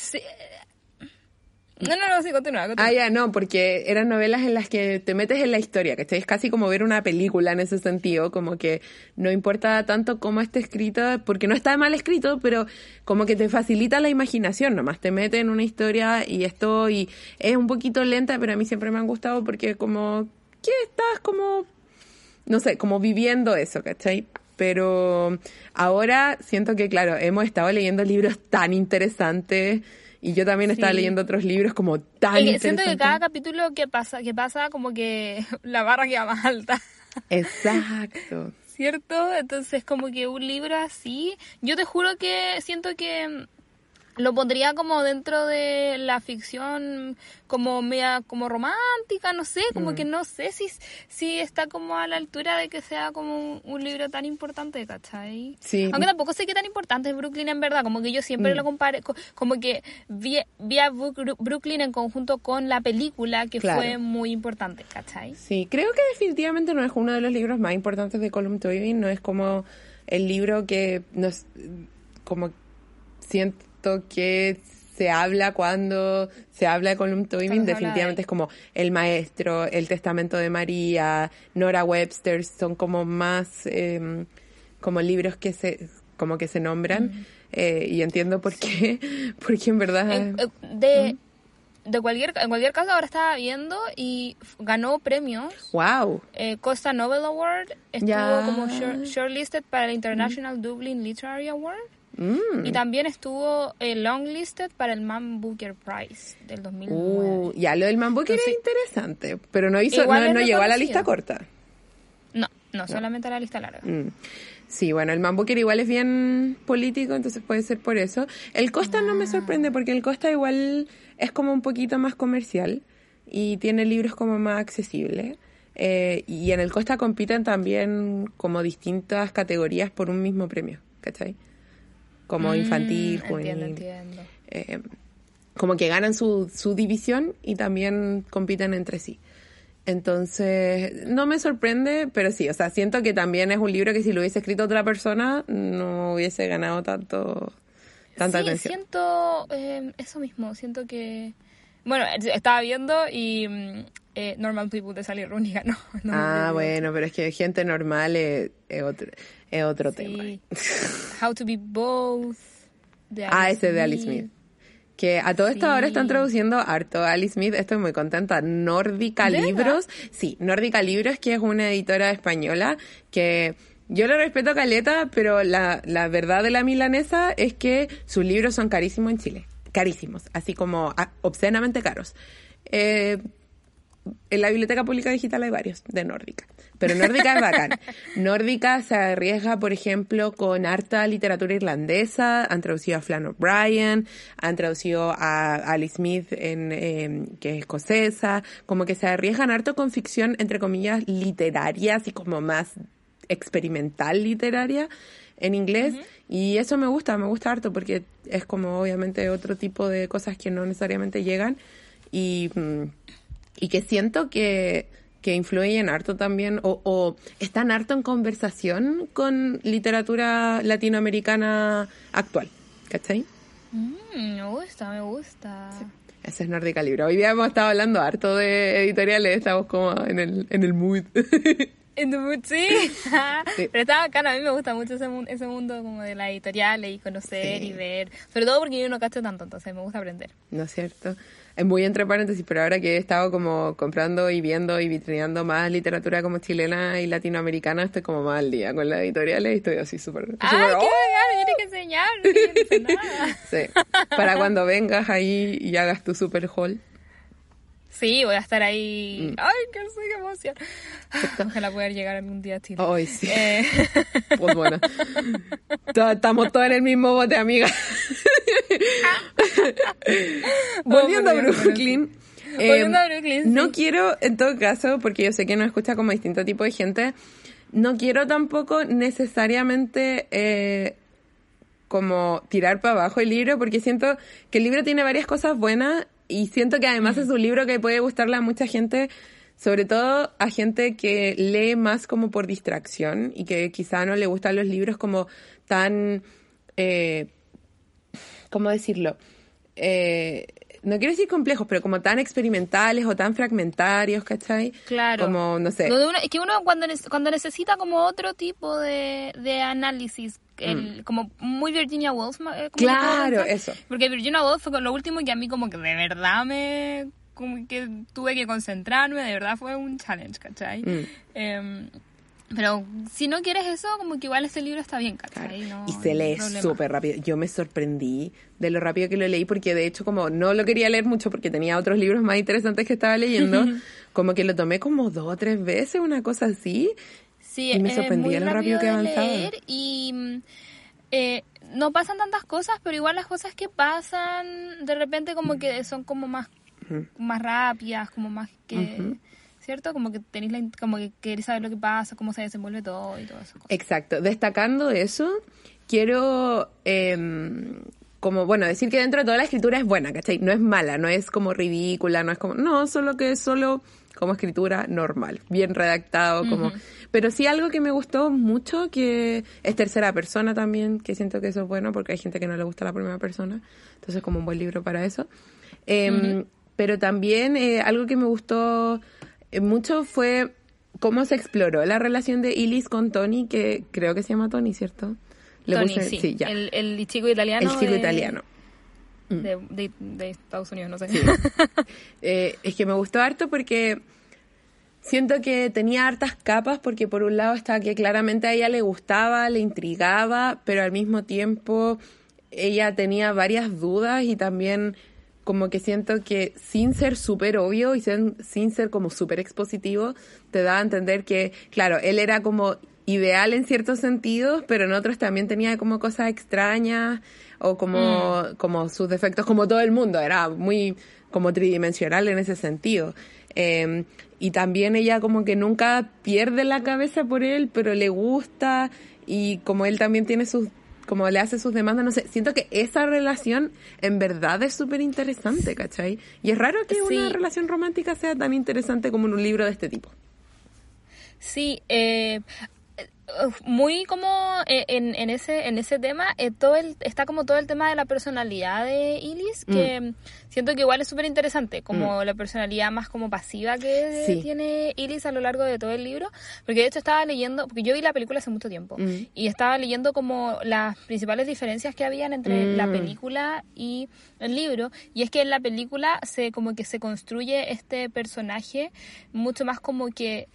No no no sí continúa. Ah, ya, no, porque eran novelas en las que te metes en la historia, ¿cachai? Es casi como ver una película en ese sentido, como que no importa tanto cómo esté escrita, porque no está mal escrito, pero como que te facilita la imaginación nomás, te mete en una historia y esto, y es un poquito lenta, pero a mí siempre me han gustado porque como que estás como, no sé, como viviendo eso, ¿cachai? Pero ahora siento que, claro, hemos estado leyendo libros tan interesantes. Y yo también estaba Sí. leyendo otros libros como tan interesantes. siento que cada capítulo que pasa que pasa como que la barra queda más alta Exacto. ¿cierto? Entonces como que un libro así, yo te juro que siento que lo pondría como dentro de la ficción como media como romántica, no sé, como Mm. que no sé si, si está como a la altura de que sea como un, un libro tan importante, ¿cachai? Sí. Aunque tampoco sé qué tan importante es Brooklyn en verdad, como que yo siempre Mm. lo compare, co- como que vi, vi a Brook- Brooklyn en conjunto con la película que Claro. fue muy importante, ¿cachai? Sí, creo que definitivamente no es uno de los libros más importantes de Colum Tobin, no es como el libro que nos como siento que se habla cuando se habla de Colum Cuando se Tobin, habla definitivamente de- es como El Maestro, El Testamento de María, Nora Webster, son como más eh, como libros que se como que se nombran. Eh, y entiendo por qué, porque en verdad En- eh, de, de cualquier, en cualquier caso, ahora estaba viendo y ganó premios. wow, Eh, Costa Nobel Award estuvo como short- shortlisted para el International Dublin Literary Award Mm. y también estuvo eh, longlisted para el Man Booker Prize del 2009. Uh, ya, lo del Man Booker Entonces- era interesante, pero no hizo, no, es no llegó a la lista corta. No, no, solamente la lista larga. Mm. Sí, bueno, el Man Booker igual es bien político, entonces puede ser por eso. El Costa no Ah. me sorprende porque el Costa igual es como un poquito más comercial y tiene libros como más accesibles. Eh, y en el Costa compiten también como distintas categorías por un mismo premio, ¿cachai? Como Mm, infantil, juvenil. Entiendo, entiendo. eh, como que ganan su, su división y también compiten entre sí. Entonces, no me sorprende, pero sí, o sea, siento que también es un libro que si lo hubiese escrito otra persona no hubiese ganado tanto tanta sí, atención. siento eh, eso mismo, siento que... Bueno, estaba viendo y mm, eh, Normal People de Sally Rooney ganó. Normal Ah, bueno, pero es que gente normal es, es otro, es otro tema. How to be both. de Ah, ese de Alice Smith. Que a todo esto ahora están traduciendo harto Alice Smith, estoy muy contenta. Nórdica ¿De Libros, sí, Nórdica Libros, que es una editora española que yo le respeto a Caleta, pero la, la verdad de la milanesa es que sus libros son carísimos en Chile. Carísimos, así como ah, obscenamente caros. Eh, en la Biblioteca Pública Digital hay varios de Nórdica. Pero Nórdica es bacán. Nórdica se arriesga, por ejemplo, con harta literatura irlandesa. Han traducido a Flann O'Brien, han traducido a Alice Smith, en, eh, que es escocesa. Como que se arriesgan harto con ficción, entre comillas, literaria, así como más experimental literaria en inglés. Y eso me gusta, me gusta harto porque es como obviamente otro tipo de cosas que no necesariamente llegan. Y. mm, y que siento que, que influyen harto también o, o están harto en conversación con literatura latinoamericana actual. ¿Cachai? Mm, me gusta, me gusta. Ese es Nórdica Libro. Hoy día hemos estado hablando harto de editoriales, estamos como en el, en el mood. In the mood, sí. Sí. Pero está bacano, a mí me gusta mucho ese, mun- ese mundo como de la editorial y conocer Sí. y ver. Sobre todo porque yo no cacho tanto, entonces me gusta aprender. ¿No es cierto? Es muy entre paréntesis, pero ahora que he estado como comprando y viendo y vitrineando más literatura como chilena y latinoamericana, estoy como más al día con las editoriales y estoy así súper... ¡Ay, súper, qué ¡oh! Tienes que enseñar, no nada. Sí. Para cuando vengas ahí y hagas tu super haul. Sí, voy a estar ahí. Mm. ¡Ay, qué, sé, qué emoción! Ojalá poder llegar algún día a Chile. Ay, sí. Eh, Pues bueno. Estamos todos en el mismo bote, amiga. Volviendo a Brooklyn. eh, Volviendo a Brooklyn, No quiero, en todo caso, porque yo sé que nos escucha como distinto tipo de gente, no quiero tampoco necesariamente eh, como tirar para abajo el libro, porque siento que el libro tiene varias cosas buenas y siento que además es un libro que puede gustarle a mucha gente, sobre todo a gente que lee más como por distracción y que quizá no le gustan los libros como tan, eh, ¿cómo decirlo? Eh, no quiero decir complejos, pero como tan experimentales o tan fragmentarios, ¿cachai? Claro. Como, no sé. Uno- es que uno cuando, cuando necesita como otro tipo de, de análisis, el, como muy Virginia Woolf. eh, Mm. Claro, eso. Porque Virginia Woolf fue lo último que a mí como que de verdad me... como que tuve que concentrarme, de verdad fue un challenge, ¿cachai? Mm. Em, pero si no quieres eso, como que igual este libro está bien, ¿cachai? No- y se no lee problema. súper rápido. Yo me sorprendí de lo rápido que lo leí porque de hecho como no lo quería leer mucho porque tenía otros libros más interesantes que estaba leyendo, como que lo tomé como dos o tres veces, una cosa así. Sí, Y me es sorprendía muy lo rápido que avanzaba. leer y mm, eh, no pasan tantas cosas, pero igual las cosas que pasan de repente como que son como más, más rápidas, como más que... ¿Cierto? Como que tenéis la, como que queréis saber lo que pasa, cómo se desenvuelve todo y todo eso. Exacto. Destacando eso, quiero em, como, bueno, decir que dentro de toda la escritura es buena, ¿cachai? No es mala, no es como ridícula, no es como, no, solo que es solo como escritura normal, bien redactado, como... Pero sí algo que me gustó mucho, que es tercera persona también, que siento que eso es bueno porque hay gente que no le gusta la primera persona, entonces como un buen libro para eso. Em, pero también eh, algo que me gustó eh, mucho fue cómo se exploró la relación de Ilis con Tony, que creo que se llama Tony, ¿cierto? Tony, sí. ya. El, el, chico italiano. El chico italiano. De, de, Estados Unidos, no sé. eh, es que me gustó harto porque siento que tenía hartas capas porque por un lado está que claramente a ella le gustaba, le intrigaba, pero al mismo tiempo ella tenía varias dudas y también como que siento que sin ser súper obvio y sin, sin ser como súper expositivo, te da a entender que, claro, él era como ideal en ciertos sentidos, pero en otros también tenía como cosas extrañas o como, mm. como sus defectos, como todo el mundo, era muy como tridimensional en ese sentido. Em, y también ella como que nunca pierde la cabeza por él, pero le gusta y como él también tiene sus como le hace sus demandas, no sé, siento que esa relación en verdad es súper interesante, ¿cachai? Y es raro que una relación romántica sea tan interesante como en un libro de este tipo. Sí, eh, muy como eh, en, en, ese en ese tema eh, todo el, está como todo el tema de la personalidad de Ilis que mm. siento que igual es súper interesante como mm. la personalidad más como pasiva que tiene Ilis a lo largo de todo el libro porque de hecho estaba leyendo porque yo vi la película hace mucho tiempo mm. y estaba leyendo como las principales diferencias que habían entre la película y el libro y es que en la película se como que se construye este personaje mucho más como que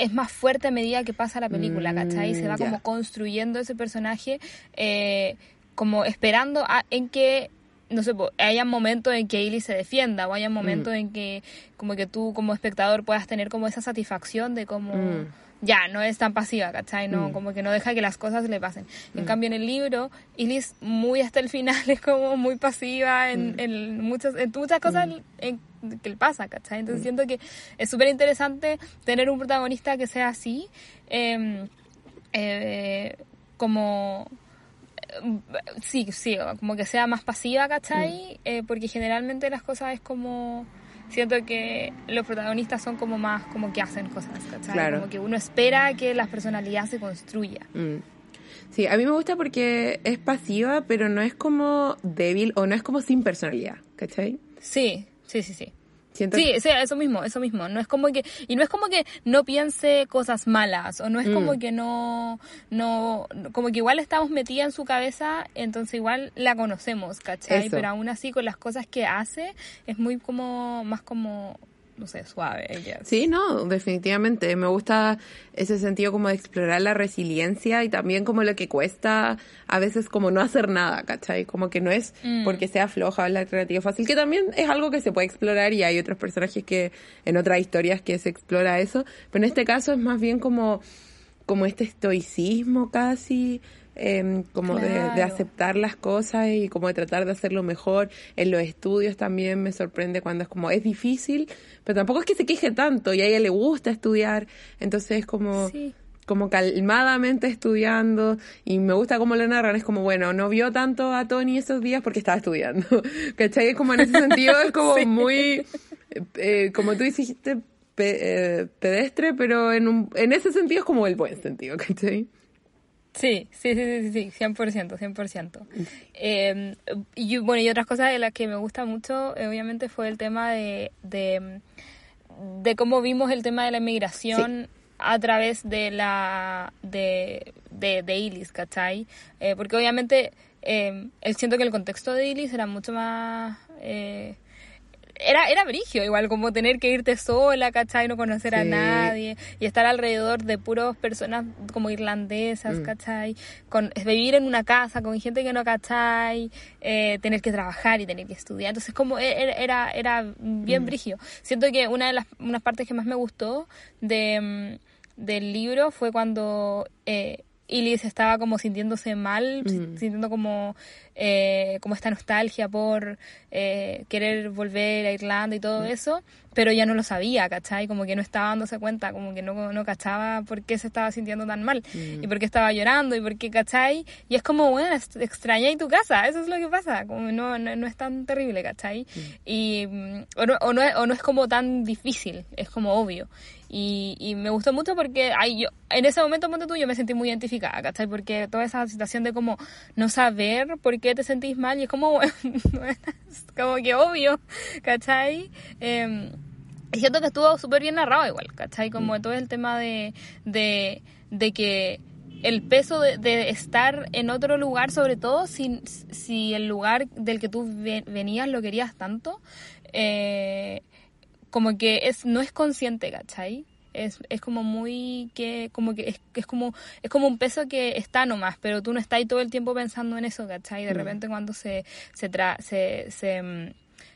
es más fuerte a medida que pasa la película, ¿cachai? Se va mm, como construyendo ese personaje, eh, como esperando en que no sé, haya momentos en que Ailey se defienda o haya momentos mm. en que como que tú como espectador puedas tener como esa satisfacción de como mm. Ya, no es tan pasiva, ¿cachai? No, como que no deja que las cosas le pasen. En cambio en el libro, Ilis muy hasta el final es como muy pasiva en, en muchas, en muchas cosas en, que le pasa, ¿cachai? Entonces mm. siento que es súper interesante tener un protagonista que sea así, em, eh, como... Sí, sí, como que sea más pasiva, ¿cachai? Mm. Eh, porque generalmente las cosas es como siento que los protagonistas son como más como que hacen cosas, ¿cachai? Como que uno espera que la personalidad se construya. Mm. Sí, a mí me gusta porque es pasiva, pero no es como débil o no es como sin personalidad, ¿cachai? Sí, Sí, sí, sí. Sí, eso mismo, eso mismo. No es como que y no es como que no piense cosas malas o no es como mm. que no no como que igual estamos metida en su cabeza, entonces igual la conocemos, ¿cachai? Pero aún así con las cosas que hace es muy como más como no sé, suave. Sí, no, definitivamente. Me gusta ese sentido como de explorar la resiliencia y también como lo que cuesta a veces como no hacer nada, ¿cachai? Como que no es mm. porque sea floja la alternativa fácil, que también es algo que se puede explorar y hay otros personajes que en otras historias que se explora eso, pero en este caso es más bien como como este estoicismo casi, Em, como de, aceptar las cosas y como de tratar de hacerlo mejor. En los estudios también me sorprende cuando es como, es difícil, pero tampoco es que se queje tanto y a ella le gusta estudiar, entonces es como... como calmadamente estudiando y me gusta cómo lo narran, es como, bueno, no vio tanto a Tony esos días porque estaba estudiando, ¿cachai? Es como en ese sentido, es como muy, eh, como tú dijiste, eh, pedestre, pero en, un, en ese sentido es como el buen sentido, ¿cachai? Sí, sí, sí, sí, sí, 100%, 100%. Eh, y bueno, y otras cosas de las que me gusta mucho, eh, obviamente, fue el tema de, de, de, cómo vimos el tema de la inmigración a través de la de, de, de Ilis, ¿cachai? Eh, porque obviamente eh, siento que el contexto de Ilis era mucho más... Eh, era, era brigio, igual como tener que irte sola, ¿cachai? No conocer a nadie y estar alrededor de puras personas como irlandesas, mm. ¿cachai? Con, vivir en una casa con gente que no, ¿cachai? Eh, tener que trabajar y tener que estudiar. Entonces, como e, e, era, era bien mm. brigio. Siento que una de las unas partes que más me gustó de, mm, del libro fue cuando... Eh, y Liz estaba como sintiéndose mal, Mm. sintiendo como, eh, como esta nostalgia por eh, querer volver a Irlanda y Mm. todo eso, pero ya no lo sabía, ¿cachai? Como que no estaba dándose cuenta, como que no, no cachaba por qué se estaba sintiendo tan mal Mm. y por qué estaba llorando y por qué, ¿cachai? Y es como, bueno, extrañáis tu casa, eso es lo que pasa, como no, no, no es tan terrible, ¿cachai? Y, mm, o, no, o, no es, o no es como tan difícil, es como obvio. Y, y me gustó mucho porque ay, yo, en ese momento, tú, yo me sentí muy identificada, ¿cachai? Porque toda esa situación de como no saber por qué te sentís mal y es como, bueno, es como que obvio, ¿cachai? Eh, y siento que estuvo súper bien narrado igual, ¿cachai? Como todo el tema de, de, de que el peso de, de estar en otro lugar, sobre todo si, si el lugar del que tú ve- venías lo querías tanto, eh, como que es no es consciente, ¿cachai? Es, es como muy que como que es, es como es como un peso que está nomás pero tú no estás ahí todo el tiempo pensando en eso ¿cachai? de repente cuando se se, tra- se, se, mm,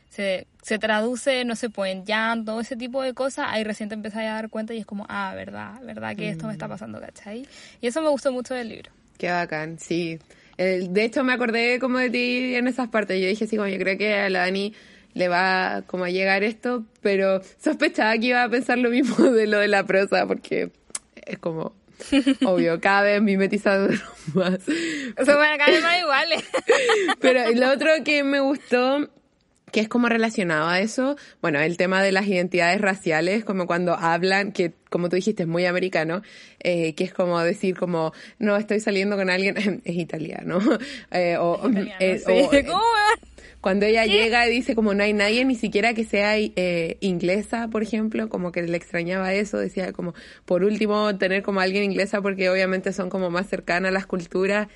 se, se traduce, no sé, pues en llanto, ese tipo de cosas, ahí recién te empezás a dar cuenta y es como, ah, verdad, verdad que esto me está pasando, ¿cachai? Y eso me gustó mucho del libro. Qué bacán, sí. Eh, de hecho, me acordé como de ti en esas partes. Yo dije, sí, como yo creo que a la Dani le va como a llegar esto, pero sospechaba que iba a pensar lo mismo de lo de la prosa, porque es como, obvio, cada vez más. O sea, bueno, cada vez más iguales. Pero lo otro que me gustó, que es como relacionado a eso, bueno, el tema de las identidades raciales, como cuando hablan, que como tú dijiste es muy americano, eh, que es como decir como, no, estoy saliendo con alguien, es italiano, eh, o, Italiano, eh, sí. o, eh, ¿Cómo? Cuando ella llega y dice como no hay nadie ni siquiera que sea eh, inglesa, por ejemplo, como que le extrañaba eso, decía como por último tener como alguien inglesa porque obviamente son como más cercanas a las culturas.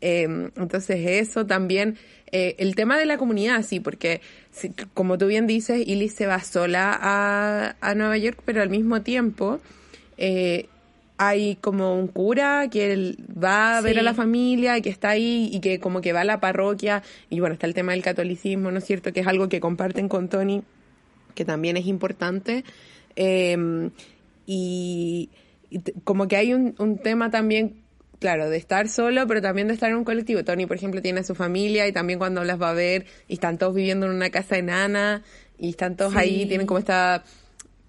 Eh, entonces eso también, eh, el tema de la comunidad, sí, porque sí, como tú bien dices, Illy se va sola a, a Nueva York, pero al mismo tiempo eh, hay como un cura que él va a ver a la familia, que está ahí y que como que va a la parroquia. Y bueno, está el tema del catolicismo, ¿no es cierto? Que es algo que comparten con Tony, que también es importante. Eh, y, y como que hay un, un tema también, claro, de estar solo, pero también de estar en un colectivo. Tony, por ejemplo, tiene a su familia y también cuando las va a ver y están todos viviendo en una casa enana y están todos Sí. ahí, tienen como esta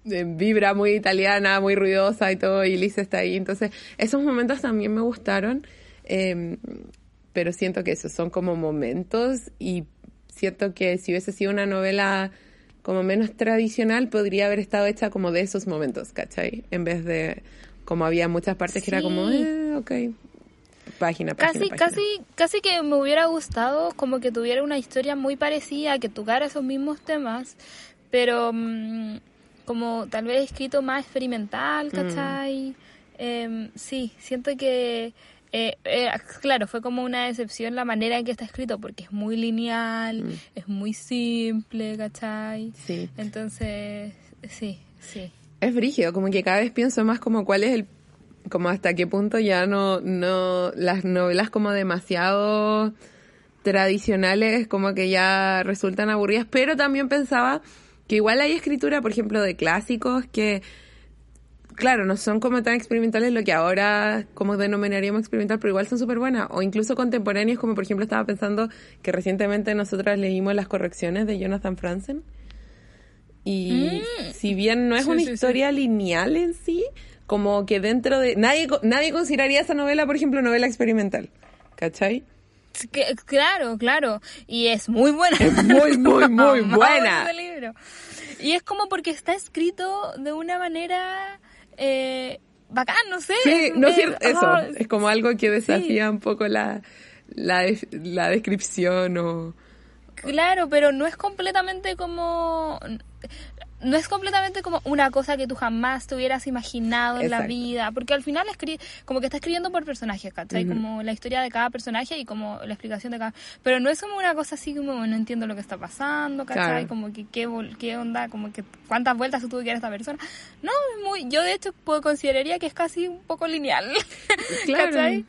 vibra muy italiana, muy ruidosa y todo, y Lisa está ahí. Entonces, esos momentos también me gustaron, eh, pero siento que esos son como momentos y siento que si hubiese sido una novela como menos tradicional, podría haber estado hecha como de esos momentos, ¿cachai? En vez de como había muchas partes que era como, Sí. eh, ok, página, página, Casi, página. casi, casi que me hubiera gustado como que tuviera una historia muy parecida, que tocara esos mismos temas, pero mm, como tal vez escrito más experimental, ¿cachai? Em, sí, siento que, eh, eh, claro, fue como una decepción la manera en que está escrito, porque es muy lineal, es muy simple, ¿cachai? Sí. Entonces, sí, sí. Es brígido, como que cada vez pienso más como cuál es el, como hasta qué punto ya no, no, las novelas como demasiado tradicionales como que ya resultan aburridas, pero también pensaba que igual hay escritura, por ejemplo, de clásicos que, claro, no son como tan experimentales lo que ahora como denominaríamos experimental, pero igual son súper buenas, o incluso contemporáneos, como por ejemplo estaba pensando que recientemente nosotras leímos las correcciones de Jonathan Franzen. Y si bien no es Sí, una sí, sí. historia lineal en sí, como que dentro de... Nadie, nadie consideraría esa novela, por ejemplo, novela experimental. ¿Cachai? Claro, claro. Y es muy buena. Es muy, muy, muy buena. ese libro. Y es como porque está escrito de una manera eh, bacán, no sé. Sí, no es cierto, eso. Es como algo que desafía un poco la, la, la descripción o... Claro, pero no es completamente como... No es completamente como una cosa que tú jamás te hubieras imaginado en la vida, porque al final escri como que está escribiendo por personajes, ¿cachai? Como la historia de cada personaje y como la explicación de cada... Pero no es como una cosa así como no entiendo lo que está pasando, ¿cachai? Claro. Como que qué, qué onda, como que cuántas vueltas se tuvo que dar esta persona. No, es muy... Yo de hecho puedo, consideraría que es casi un poco lineal, Claro. ¿cachai?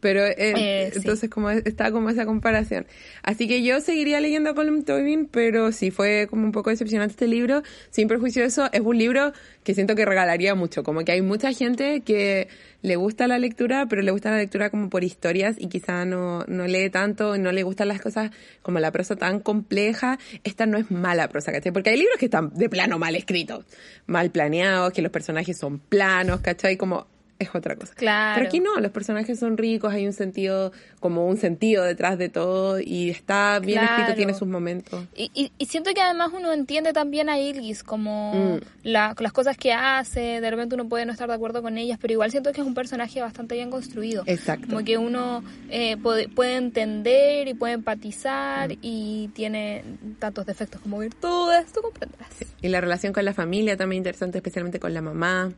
Pero eh, Eh, sí. entonces como está como esa comparación. Así que yo seguiría leyendo a Colin Tobin, pero sí fue como un poco decepcionante este libro. Sin perjuicio de eso, es un libro que siento que regalaría mucho. Como que hay mucha gente que le gusta la lectura, pero le gusta la lectura como por historias y quizá no, no lee tanto no le gustan las cosas como la prosa tan compleja. Esta no es mala prosa, ¿cachai? Porque hay libros que están de plano mal escritos, mal planeados, que los personajes son planos, ¿cachai? Como es otra cosa. Claro. Pero aquí no, los personajes son ricos, hay un sentido, como un sentido detrás de todo y está bien Claro. escrito, tiene sus momentos. Y, y, y siento que además uno entiende también a Ilgis, como Mm. la- las cosas que hace, de repente uno puede no estar de acuerdo con ellas, pero igual siento que es un personaje bastante bien construido. Exacto. Como que uno eh, puede, puede entender y puede empatizar Mm. y tiene tantos defectos como virtudes, tú comprenderás. Y la relación con la familia también interesante, especialmente con la mamá.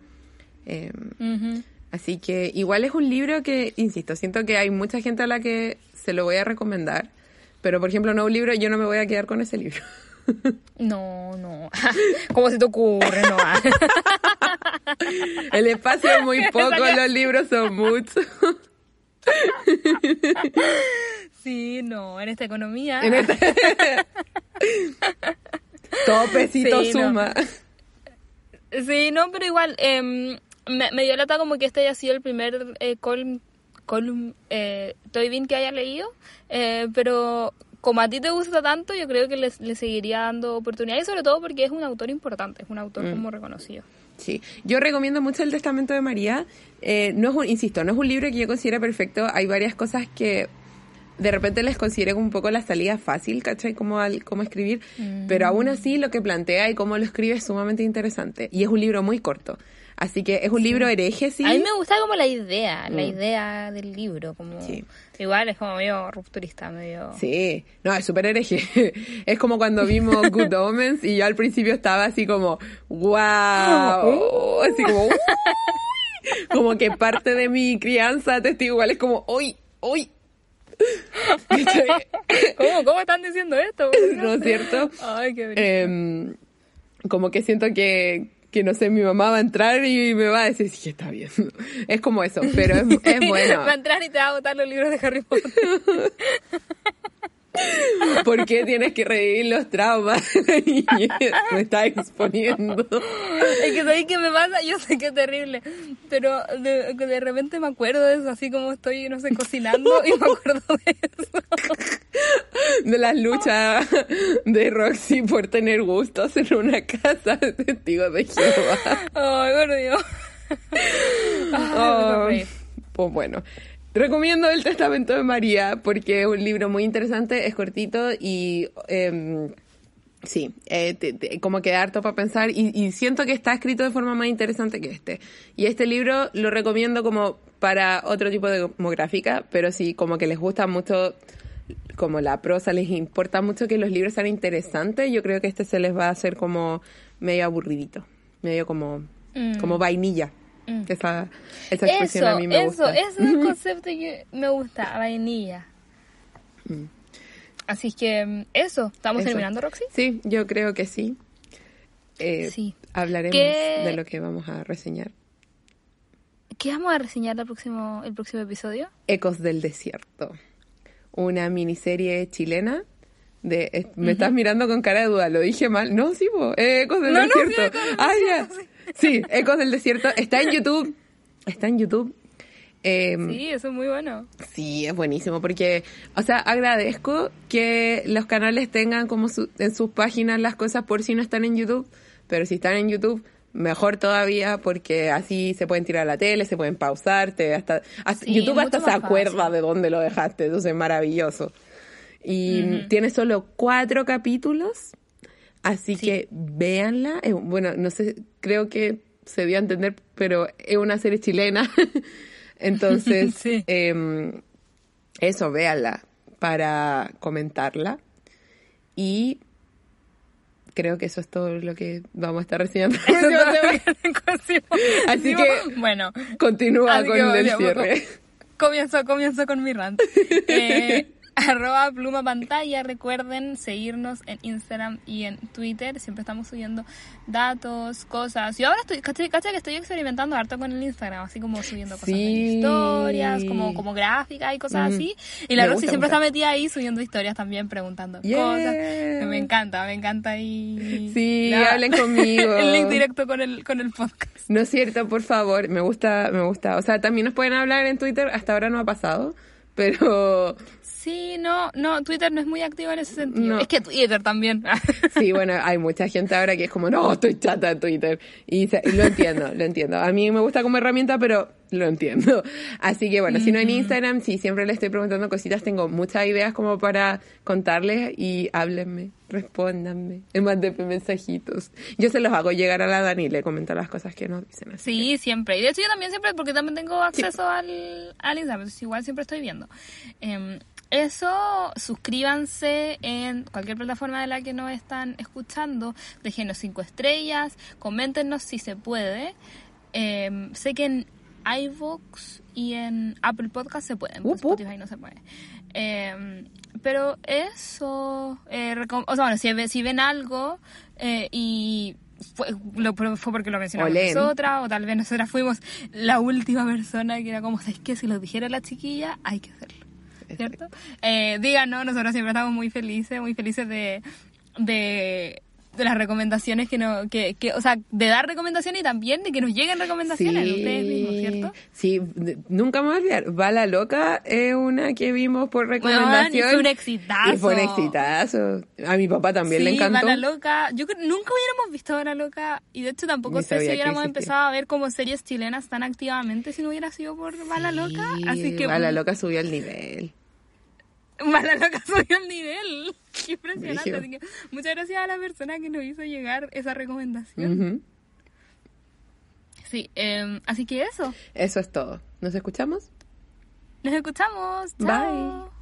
Eh, Ujú. así que igual es un libro que, insisto, siento que hay mucha gente a la que se lo voy a recomendar. Pero, por ejemplo, no un libro, yo no me voy a quedar con ese libro. No, no. ¿Cómo se te ocurre? No. El espacio es muy poco, los libros son muchos. sí, no, en esta economía. En este- Todo pesito Sí, no. suma. Sí, no, pero igual, em, me, me dio lata como que este haya sido el primer eh, column, column eh, Toy que haya leído, eh, pero como a ti te gusta tanto, yo creo que le, seguiría dando oportunidad y sobre todo porque es un autor importante, es un autor Mm. como reconocido. Sí, yo recomiendo mucho el Testamento de María. Eh, no es un, insisto, no es un libro que yo considere perfecto. Hay varias cosas que de repente les considero un poco la salida fácil, ¿cachai? Como al, cómo escribir. Pero aún así lo que plantea y cómo lo escribe es sumamente interesante. Y es un libro muy corto. Así que es un libro hereje, sí. A mí me gusta como la idea, la Mm. idea del libro, como Sí. igual es como medio rupturista, medio... Sí, no, es súper hereje. Es como cuando vimos Good Omens y yo al principio estaba así como, wow, así como, "Uy". como que parte de mi crianza testigo igual es como, uy, uy. ¿Cómo, ¿Cómo están diciendo esto? ¿No es cierto? Ay, qué. Em, como que siento que, que, no sé, mi mamá va a entrar y me va a decir, sí, está bien. Es como eso, pero es, es bueno. Va a entrar y te va a botar los libros de Harry Potter. ¿Por qué tienes que revivir los traumas de? Me estás exponiendo. Es que ¿sabéis qué me pasa? Yo sé que es terrible, pero de, que de repente me acuerdo de eso, así como estoy, no sé, cocinando y me acuerdo de eso. De las luchas de Roxy por tener gustos en una casa de testigos de Jehová. Ay, por Dios. Ay, me Oh, pues bueno. Recomiendo el Testamento de María porque es un libro muy interesante, es cortito y em, sí, eh, te- te- como que harto para pensar y, y siento que está escrito de forma más interesante que este. Y este libro lo recomiendo como para otro tipo de demográfica, pero sí, como que les gusta mucho, como la prosa, les importa mucho que los libros sean interesantes, yo creo que este se les va a hacer como medio aburridito, medio como, Mm. como vainilla. Mm. Esa, esa expresión Eso, a mí me eso, gusta. ese es el concepto que me gusta, vainilla. Mm. Así que mm, eso, ¿estamos Eso. terminando, Roxy? Sí, yo creo que sí. Eh, Sí. Hablaremos ¿Qué- de lo que vamos a reseñar. ¿Qué vamos a reseñar el próximo, el próximo episodio? Ecos del Desierto. Una miniserie chilena. De, eh, me estás mirando con cara de duda, lo dije mal. No, sí, po, eh, Ecos del No, no, sí, Desierto. Ecos del ah, Desierto, ya. Sí, Ecos del Desierto. Está en YouTube. Está en YouTube. Em, Sí, eso es muy bueno. Sí, es buenísimo porque, o sea, agradezco que los canales tengan como su- en sus páginas las cosas por si no están en YouTube, pero si están en YouTube, mejor todavía porque así se pueden tirar a la tele, se pueden pausar, te hasta, hasta- Sí, YouTube hasta se acuerda fácil. de dónde lo dejaste, entonces es maravilloso. Y tiene solo cuatro capítulos, así Sí. que véanla. Eh, bueno, no sé, creo que se dio a entender, pero es una serie chilena. Entonces, Sí. em, eso, véanla para comentarla. Y creo que eso es todo lo que vamos a estar reseñando. Así que- Bueno, Continúa con el cierre. comienzo, comienzo con mi rant. Eh, arroba pluma pantalla. Recuerden seguirnos en Instagram y en Twitter. Siempre estamos subiendo datos, cosas. Yo ahora estoy, caché, caché que estoy experimentando harto con el Instagram, así como subiendo cosas Sí. historias, como, como gráficas y cosas Ujú. así. Y la gusta siempre mucho. está metida ahí subiendo historias también, preguntando Yeah. cosas. Me encanta, me encanta ahí. Sí, hablen conmigo. el link directo con el, con el podcast. No es cierto, por favor, me gusta, me gusta. O sea, también nos pueden hablar en Twitter, hasta ahora no ha pasado, pero Sí, no, no, Twitter no es muy activo en ese sentido. No. Es que Twitter también. sí, bueno, hay mucha gente ahora que es como, no, estoy chata de Twitter. Y se- lo entiendo, lo entiendo. A mí me gusta como herramienta, pero lo entiendo. Así que bueno, si no en Instagram, sí, siempre le estoy preguntando cositas, tengo muchas ideas como para contarles y háblenme, respóndanme, mándenme mensajitos. Yo se los hago llegar a la Dani y le comento las cosas que nos dicen así. Sí, siempre. Y de hecho yo también siempre, porque también tengo acceso al, al Instagram, entonces igual siempre estoy viendo. Em, eso, suscríbanse en cualquier plataforma de la que nos están escuchando, déjenos cinco estrellas, coméntenos si se puede. Em, sé que en iVoox y en Apple Podcast se pueden, up. Spotify no se puede. Em, pero eso, eh, o sea, bueno, si, si ven algo eh, y fue, lo, fue porque lo mencionamos Olen. nosotras, o tal vez nosotras fuimos la última persona que era como, ¿sabes qué? Si lo dijera la chiquilla, hay que hacerlo. ¿Cierto? Eh, díganos, nosotros siempre estamos muy felices, muy felices de, de, de las recomendaciones que nos, que, que, o sea, de dar recomendaciones y también de que nos lleguen recomendaciones de ustedes mismos, ¿cierto? Sí, nunca me voy a olvidar. Bala Loca es una que vimos por recomendación. fue un exitazo. Y fue un exitazo. A mi papá también le Sí, encantó. Bala Loca. Yo creo- nunca hubiéramos visto Bala Loca y de hecho tampoco Ni sé si hubiéramos empezado a ver como series chilenas tan activamente si no hubiera sido por Bala Loca. Sí, Así que Bala Loca subió el nivel. Bala Loca subió el nivel. Qué impresionante. Así que muchas gracias a la persona que nos hizo llegar esa recomendación. Sí, eh, así que eso. Eso es todo. ¿Nos escuchamos? Nos escuchamos. Chao. Bye.